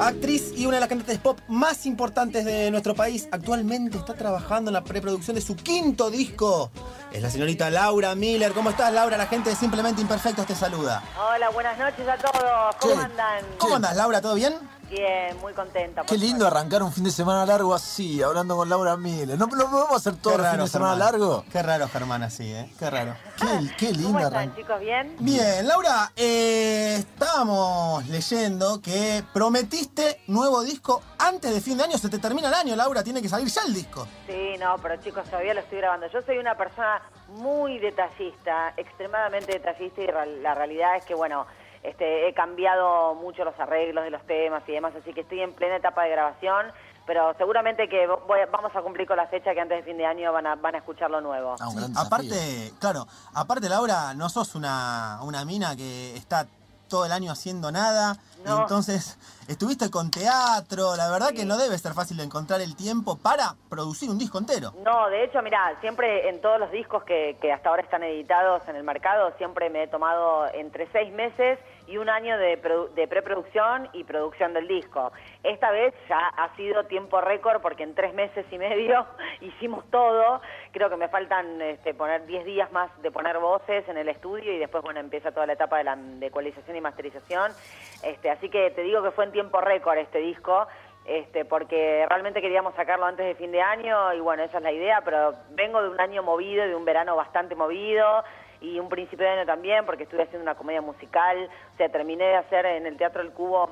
Actriz y una de las cantantes pop más importantes de nuestro país. Actualmente está trabajando en la preproducción de su quinto disco. Es la señorita Laura Miller. ¿Cómo estás, Laura? La gente de Simplemente Imperfectos te saluda. Hola, buenas noches a todos. ¿Cómo andan? ¿Cómo andas, Laura? ¿Todo bien? Bien, muy contenta. Qué lindo arrancar un fin de semana largo así, hablando con Laura Miller. ¿No lo podemos hacer todo el fin de semana Germán. largo? Qué raro, Germán, así, ¿eh? Qué raro. Qué, qué lindo ¿Cómo están, arrancar. chicos? ¿Bien? Bien, Laura, eh, estábamos leyendo que prometiste nuevo disco antes de fin de año. Se te termina el año, Laura. Tiene que salir ya el disco. Sí, no, pero chicos, todavía lo estoy grabando. Yo soy una persona muy detallista, extremadamente detallista y la realidad es que, bueno, este, he cambiado mucho los arreglos de los temas y demás, así que estoy en plena etapa de grabación, pero seguramente que voy vamos a cumplir con la fecha que antes de fin de año van a, van a escuchar lo nuevo. Ah, Sí, aparte, claro, aparte Laura, no sos una, una mina que está todo el año haciendo nada. No. Entonces, estuviste con teatro. La verdad que no debe ser fácil de encontrar el tiempo para producir un disco entero. No, de hecho, mira, siempre en todos los discos que, que hasta ahora están editados en el mercado, siempre me he tomado entre seis meses y un año de, de preproducción y producción del disco. Esta vez ya ha sido tiempo récord porque en tres meses y medio hicimos todo. Creo que me faltan este, poner 10 días más de poner voces en el estudio y después, bueno, empieza toda la etapa de la de ecualización y masterización. Este, así que te digo que fue en tiempo récord este disco este, porque realmente queríamos sacarlo antes de fin de año y bueno, esa es la idea, pero vengo de un año movido, de un verano bastante movido y un principio de año también porque estuve haciendo una comedia musical, o sea, terminé de hacer en el Teatro del Cubo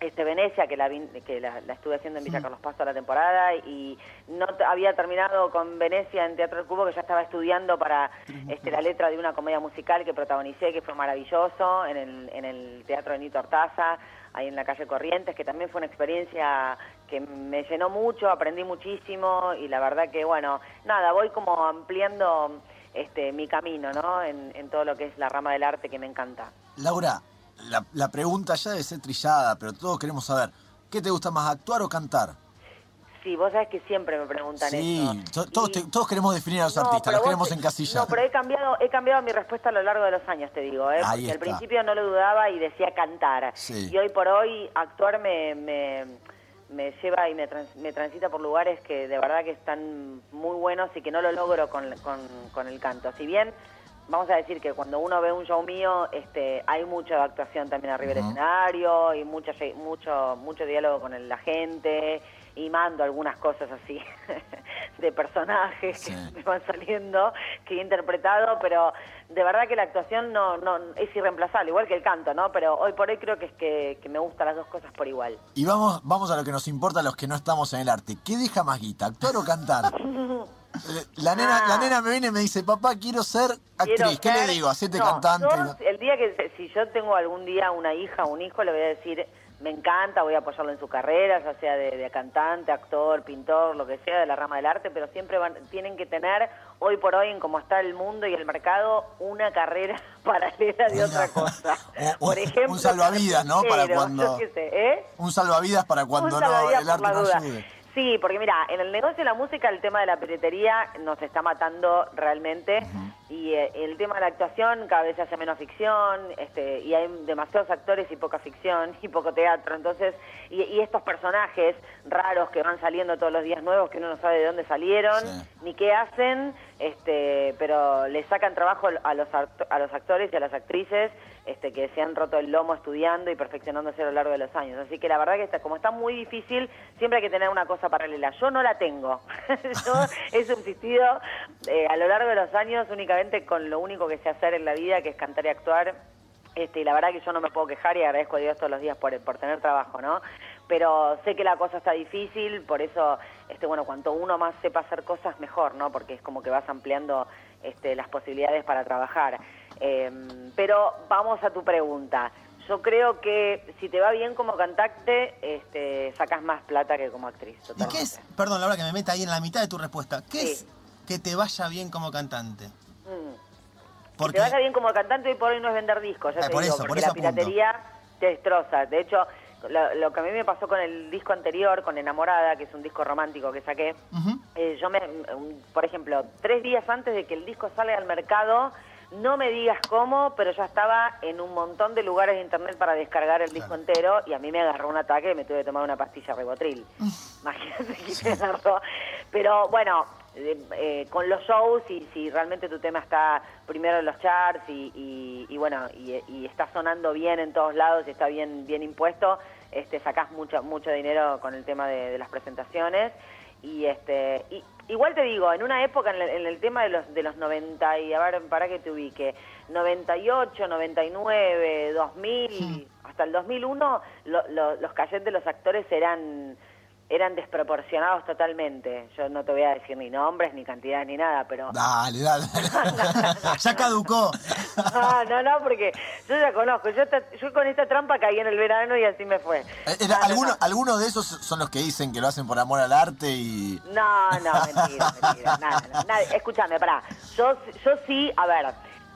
este Venecia, que la, que la, la estuve haciendo en Villa Carlos Paz toda la temporada y no había terminado con Venecia en Teatro del Cubo, que ya estaba estudiando para este, la letra de una comedia musical que protagonicé, que fue maravilloso, en el, en el Teatro de Nito Hortaza, ahí en la calle Corrientes, que también fue una experiencia que me llenó mucho, aprendí muchísimo y la verdad que, bueno, nada, voy como ampliando este, mi camino, ¿no? En, en todo lo que es la rama del arte que me encanta. Laura, la, la pregunta ya debe ser trillada, pero todos queremos saber, ¿qué te gusta más, actuar o cantar? Sí, vos sabés que siempre me preguntan Sí, eso. to- todos, queremos definir a los No, artistas, los queremos te- encasillar. No, pero he cambiado, he cambiado mi respuesta a lo largo de los años, te digo. ¿eh? Porque al principio no lo dudaba y decía cantar. Sí. Y hoy por hoy actuar me, me, me lleva y me, trans- me transita por lugares que de verdad que están muy buenos y que no lo logro con, con, con el canto. Si bien vamos a decir que cuando uno ve un show mío, este, hay mucha actuación también arriba del escenario y mucho, mucho, mucho diálogo con el- la gente y mando algunas cosas así de personajes Sí. que me van saliendo que he interpretado, pero de verdad que la actuación no, no es irreemplazable, igual que el canto, ¿no? Pero hoy por hoy creo que es que, que me gustan las dos cosas por igual. Y vamos, vamos a lo que nos importa a los que no estamos en el arte. ¿Qué deja más guita, actuar o cantar? La nena, Ah. la nena me viene y me dice, papá, quiero ser actriz. Quiero ¿Qué le digo? Hacete No, cantante. el día que, si yo tengo algún día una hija o un hijo, le voy a decir, me encanta, voy a apoyarlo en su carrera, ya sea de, de cantante, actor, pintor, lo que sea, de la rama del arte, pero siempre van, tienen que tener, hoy por hoy, en cómo está el mundo y el mercado, una carrera paralela de otra cosa. O- por ejemplo, un salvavidas, ¿no? Para cuando- qué sé, ¿eh? Un salvavidas para cuando Un no, el arte no ayude. Sí, porque mira, en el negocio de la música el tema de la piratería nos está matando realmente y eh, el tema de la actuación cada vez se hace menos ficción este, y hay demasiados actores y poca ficción y poco teatro, entonces y, y estos personajes raros que van saliendo todos los días nuevos que uno no sabe de dónde salieron Sí. ni qué hacen, este, pero le sacan trabajo a los a los actores y a las actrices este, que se han roto el lomo estudiando y perfeccionándose a lo largo de los años. Así que la verdad que está, como está muy difícil, siempre hay que tener una cosa paralela. Yo no la tengo. Yo he subsistido eh, a lo largo de los años únicamente con lo único que sé hacer en la vida, que es cantar y actuar. Este, y la verdad que yo no me puedo quejar y agradezco a Dios todos los días por, por tener trabajo, ¿no? Pero sé que la cosa está difícil, por eso, este, bueno, cuanto uno más sepa hacer cosas, mejor, ¿no? Porque es como que vas ampliando este, las posibilidades para trabajar. Eh, pero vamos a tu pregunta. Yo creo que si te va bien como cantante, este, sacas más plata que como actriz. ¿Y totalmente. qué es? Perdón, Laura, que me meta ahí en la mitad de tu respuesta. ¿Qué Sí. es que te vaya bien como cantante? Mm. Porque Que te vaya bien como cantante hoy por hoy no es vender discos, ya Eh, te por digo, eso, por porque eso la piratería te destroza. De hecho, lo, lo que a mí me pasó con el disco anterior, con Enamorada, que es un disco romántico que saqué, eh, yo me, un- por ejemplo, tres días antes de que el disco salga al mercado, No me digas cómo, pero ya estaba en un montón de lugares de internet para descargar el disco entero y a mí me agarró un ataque y me tuve que tomar una pastilla ribotril. Imagínate que me agarró. Pero bueno, eh, eh, con los shows y si realmente tu tema está primero en los charts y, y- y bueno y, y está sonando bien en todos lados y está bien bien impuesto este sacás mucho mucho dinero con el tema de, de las presentaciones. Y este y, igual te digo en una época en el, en el tema de los de los 90 y a ver para que te ubique 98 99 2000 hasta el 2001 lo- lo- los cachets de los actores eran eran desproporcionados totalmente. Yo no te voy a decir ni nombres, ni cantidades, ni nada, pero... Dale, dale. ya caducó. No, no, no, porque yo ya conozco. Yo, yo con esta trampa caí en el verano y así me fue. Eh, No, era- no, alguno- no. algunos de esos son los que dicen que lo hacen por amor al arte y... No, no, mentira, mentira. Nada, nada, nada. Escúchame, pará. Yo, yo sí, a ver,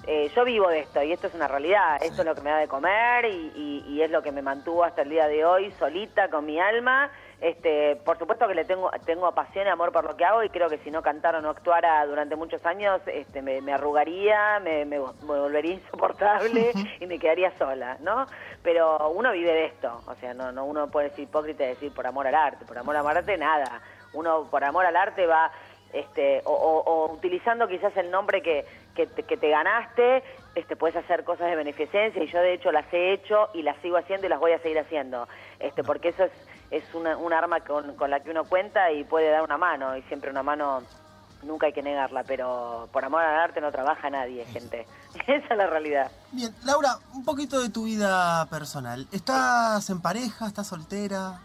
eh, yo vivo de esto y esto es una realidad. Esto es lo que me da de comer y, y- y es lo que me mantuvo hasta el día de hoy solita con mi alma. Este, por supuesto que le tengo, tengo pasión y amor por lo que hago y creo que si no cantara o no actuara durante muchos años, este, me, me arrugaría, me, me me volvería insoportable y me quedaría sola, ¿no? Pero uno vive de esto, o sea, no, no uno puede ser hipócrita y decir por amor al arte, por amor al arte nada. Uno por amor al arte va este, o, o- o utilizando quizás el nombre que, que, te, que te ganaste, este, puedes hacer cosas de beneficencia y yo de hecho las he hecho y las sigo haciendo y las voy a seguir haciendo, este, porque eso es, es una, un arma con, con la que uno cuenta y puede dar una mano y siempre una mano nunca hay que negarla, pero por amor al arte no trabaja nadie, gente. Esa es la realidad. Bien, Laura, un poquito de tu vida personal. ¿Estás en pareja? ¿Estás soltera?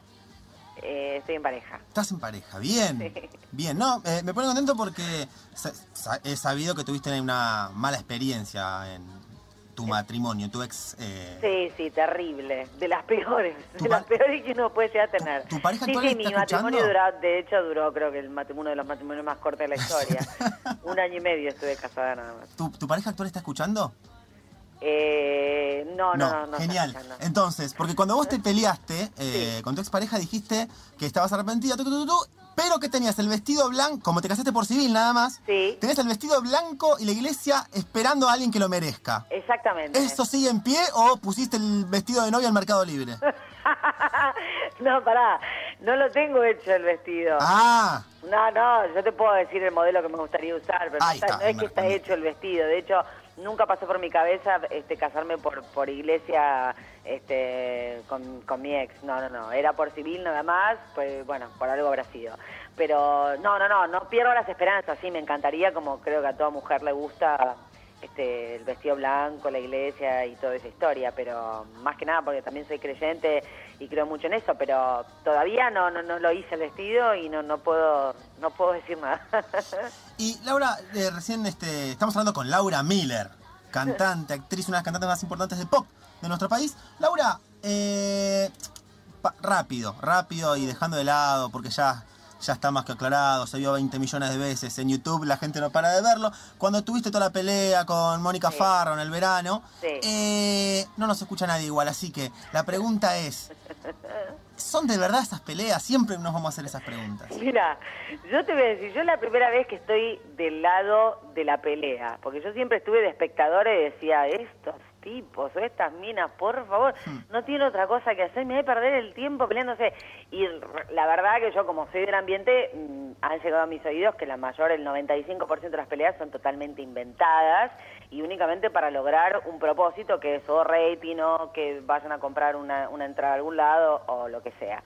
Eh, estoy en pareja. Estás en pareja, bien. Sí. Bien, no, eh, me pone contento porque he sabido que tuviste una mala experiencia en tu matrimonio, tu ex... eh, Sí, sí, terrible. De las peores. ¿Tu De las peores que uno puede llegar a tener. tu pareja sí, actual sí, mi matrimonio duró, de hecho duró creo que el uno de los matrimonios más cortos de la historia. Un año y medio estuve casada nada más. ¿tu, tu pareja actual está escuchando? Eh, no, no, no, no. genial. escuchando. Entonces, porque cuando vos te peleaste eh, Sí. con tu expareja dijiste que estabas arrepentida, tu, tu, tu, tu, pero que tenías el vestido blanco, como te casaste por civil nada más, Sí. tenías el vestido blanco y la iglesia esperando a alguien que lo merezca. Exactamente. ¿Eso sigue en pie o pusiste el vestido de novia al Mercado Libre? no, pará. No lo tengo hecho el vestido. Ah, No, no, yo te puedo decir el modelo que me gustaría usar, pero no, Ahí está- está, no es que está hecho el vestido. De hecho, nunca pasó por mi cabeza este, casarme por, por iglesia este, con, con mi ex. No, no, no. Era por civil nada más, pues bueno, por algo habrá sido. Pero no, no, no, no pierdo las esperanzas. Sí, me encantaría, como creo que a toda mujer le gusta este, el vestido blanco, la iglesia y toda esa historia, pero más que nada porque también soy creyente y creo mucho en eso, pero todavía no, no, no lo hice el vestido y no, no puedo no puedo decir nada. y Laura, eh, recién este, estamos hablando con Laura Miller, cantante, actriz, una de las cantantes más importantes de pop de nuestro país. Laura, eh, pa- rápido, rápido y dejando de lado, porque ya, ya está más que aclarado, se vio 20 millones de veces en YouTube, la gente no para de verlo. Cuando tuviste toda la pelea con Mónica Sí. Farro en el verano, Sí. eh, no nos escucha nadie igual, así que la pregunta es, ¿son de verdad esas peleas? Siempre nos vamos a hacer esas preguntas. Mira, yo te voy a decir, yo es la primera vez que estoy del lado de la pelea, porque yo siempre estuve de espectadora y decía, estos tipos o estas minas, por favor, no tiene otra cosa que hacer, me voy a perder el tiempo peleándose. Y la verdad que yo como soy del ambiente, mm, han llegado a mis oídos que la mayor, el 95% de las peleas son totalmente inventadas y únicamente para lograr un propósito que es o rating o que vayan a comprar una, una entrada a algún lado o lo que sea.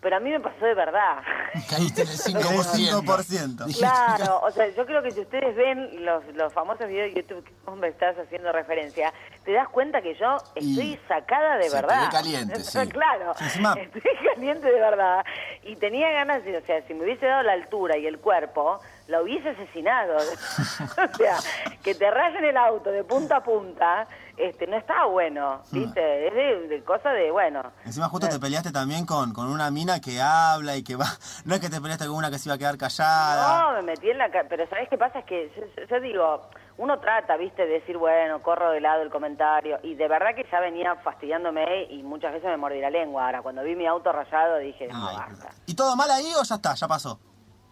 Pero a mí me pasó de verdad. Caíste en el 5%. 5%. Dijiste, Claro, o sea, yo creo que si ustedes ven los, los famosos videos de YouTube que vos me estás haciendo referencia, te das cuenta que yo estoy Y sacada de se verdad. pegué caliente, sí. claro, estoy caliente de verdad. Y tenía ganas, de, o sea, si me hubiese dado la altura y el cuerpo, la hubiese asesinado. o sea, que te rayen el auto de punta a punta, este, no está bueno, ¿viste? Es de, de cosa de, bueno... Encima justo te peleaste también con, con una mina que habla y que va... No es que te peleaste con una que se iba a quedar callada. No, me metí en la... ca- Pero ¿sabes qué pasa? Es que yo, yo- digo, uno trata, viste, de decir, bueno, corro de lado el comentario. Y de verdad que ya venía fastidiándome y muchas veces me mordí la lengua. Ahora, cuando vi mi auto rayado dije, no, basta. ¿Y todo mal ahí o ya está? Ya pasó.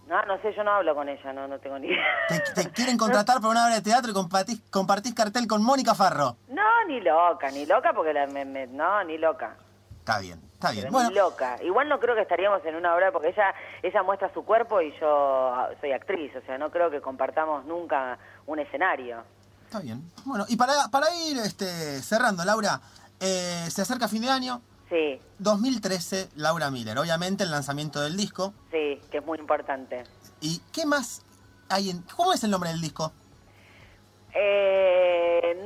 No, no sé, yo no hablo con ella, no, no tengo ni idea. Te, te quieren contratar para una obra de teatro y compartís, compartís cartel con Mónica Farro. No, ni loca, ni loca porque la, me- me- no, ni loca. Está bien, está bien. Pero Bueno, Ni loca. Igual no creo que estaríamos en una obra porque ella ella muestra su cuerpo y yo ah, soy actriz, o sea, no creo que compartamos nunca un escenario. está bien. Bueno, y para, para ir este, cerrando, Laura, eh, se acerca fin de año. Sí, 2013, Laura Miller. Obviamente el lanzamiento del disco. sí, que es muy importante. ¿Y qué más hay en... ¿Cómo es el nombre del disco? Eh,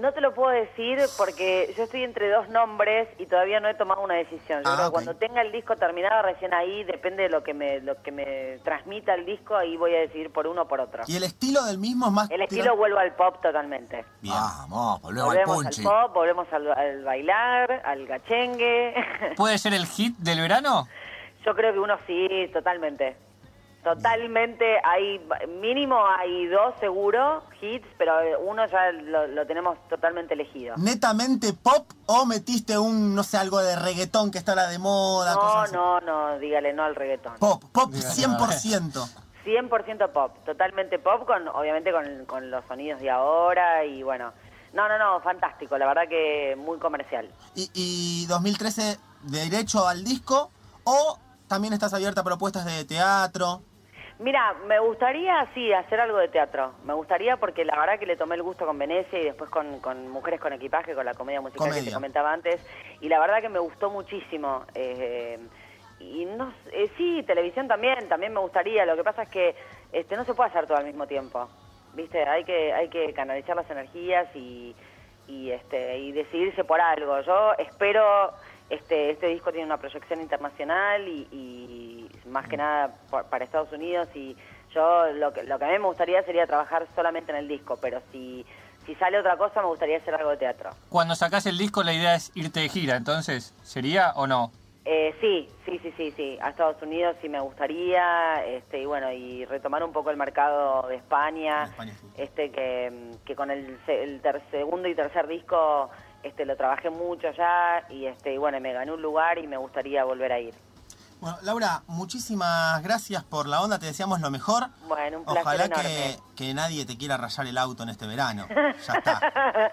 no te lo puedo decir porque yo estoy entre dos nombres y todavía no he tomado una decisión. Yo Ah, creo cuando tenga el disco terminado, recién ahí, depende de lo que me lo que me transmita el disco, ahí voy a decidir por uno o por otro. ¿Y el estilo del mismo es más... El estilo vuelvo al pop totalmente. Bien. Vamos, volvemos al Volvemos al punchi. pop, volvemos al, al bailar, al gachengue. ¿Puede ser el hit del verano? Yo creo que uno sí, totalmente. Totalmente, hay mínimo hay dos seguro hits, pero uno ya lo, lo tenemos totalmente elegido. ¿Netamente pop o metiste un, no sé, algo de reggaetón que está ahora de moda? No, cosas así? no, no, dígale no al reggaetón. Pop, pop 100%. 100% pop, totalmente pop, con obviamente con, con los sonidos de ahora y bueno. No, no, no, fantástico, la verdad que muy comercial. Y, y 2013, derecho al disco o también estás abierta a propuestas de teatro. Mira, me gustaría, sí, hacer algo de teatro. Me gustaría porque la verdad que le tomé el gusto con Venecia y después con, con Mujeres con Equipaje, con la comedia musical que te comentaba antes. Y la verdad que me gustó muchísimo. eh, y no eh, sí, televisión también, también me gustaría. Lo que pasa es que este no se puede hacer todo al mismo tiempo. ¿Viste? Hay que, hay que canalizar las energías y, y, este, y decidirse por algo. Yo espero, este, este disco tiene una proyección internacional y, y más que nada por- para Estados Unidos y yo lo que, lo que a mí me gustaría sería trabajar solamente en el disco, pero si, si sale otra cosa me gustaría hacer algo de teatro. Cuando sacás el disco la idea es irte de gira, entonces, ¿sería o no? Eh, sí, sí, sí, sí, sí. A Estados Unidos sí me gustaría, este, y bueno, y retomar un poco el mercado de España, De España, sí. este, que, que con el, el ter- segundo y tercer disco, este, lo trabajé mucho ya, y este, y bueno, me gané un lugar y me gustaría volver a ir. Bueno, Laura, muchísimas gracias por la onda, te deseamos lo mejor. Bueno, un placer Ojalá enorme. que, que nadie te quiera rayar el auto en este verano. Ya está.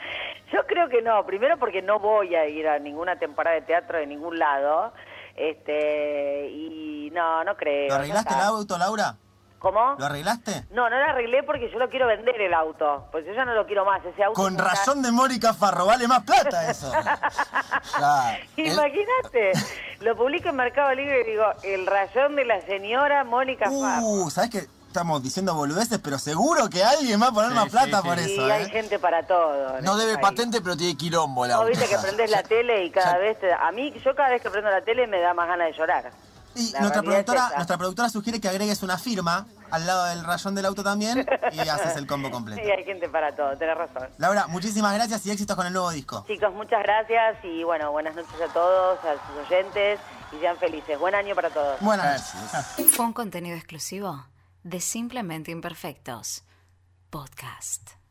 Yo creo que no, primero porque no voy a ir a ninguna temporada de teatro de ningún lado, este, y no, no creo. ¿Lo arreglaste el auto, Laura? ¿Cómo? ¿Lo arreglaste? No, no lo arreglé porque yo lo quiero vender el auto. Pues yo ya no lo quiero más. Ese auto. Con razón de Mónica Farro, vale más plata eso. Imagínate. Lo publico en Mercado Libre y digo, el rayón de la señora Mónica. Uh, ¿sabes qué? Estamos diciendo boludeces, pero seguro que alguien va a poner Sí, más sí, plata sí. por Y eso, hay ¿eh? gente para todo. en No este debe país. patente, pero tiene quilombo la Vos auto. viste que prendés la tele y cada vez te... A mí, yo cada vez que prendo la tele me da más ganas de llorar. Y La nuestra realidad es productora, esa. nuestra productora sugiere que agregues una firma al lado del rayón del auto también y haces el combo completo. Sí, hay gente para todo, tenés razón. Laura, muchísimas gracias y éxitos con el nuevo disco. Chicos, muchas gracias y bueno, buenas noches a todos, a sus oyentes y sean felices. Buen año para todos. Buenas noches. Fue un contenido exclusivo de Simplemente Imperfectos. Podcast.